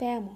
temo.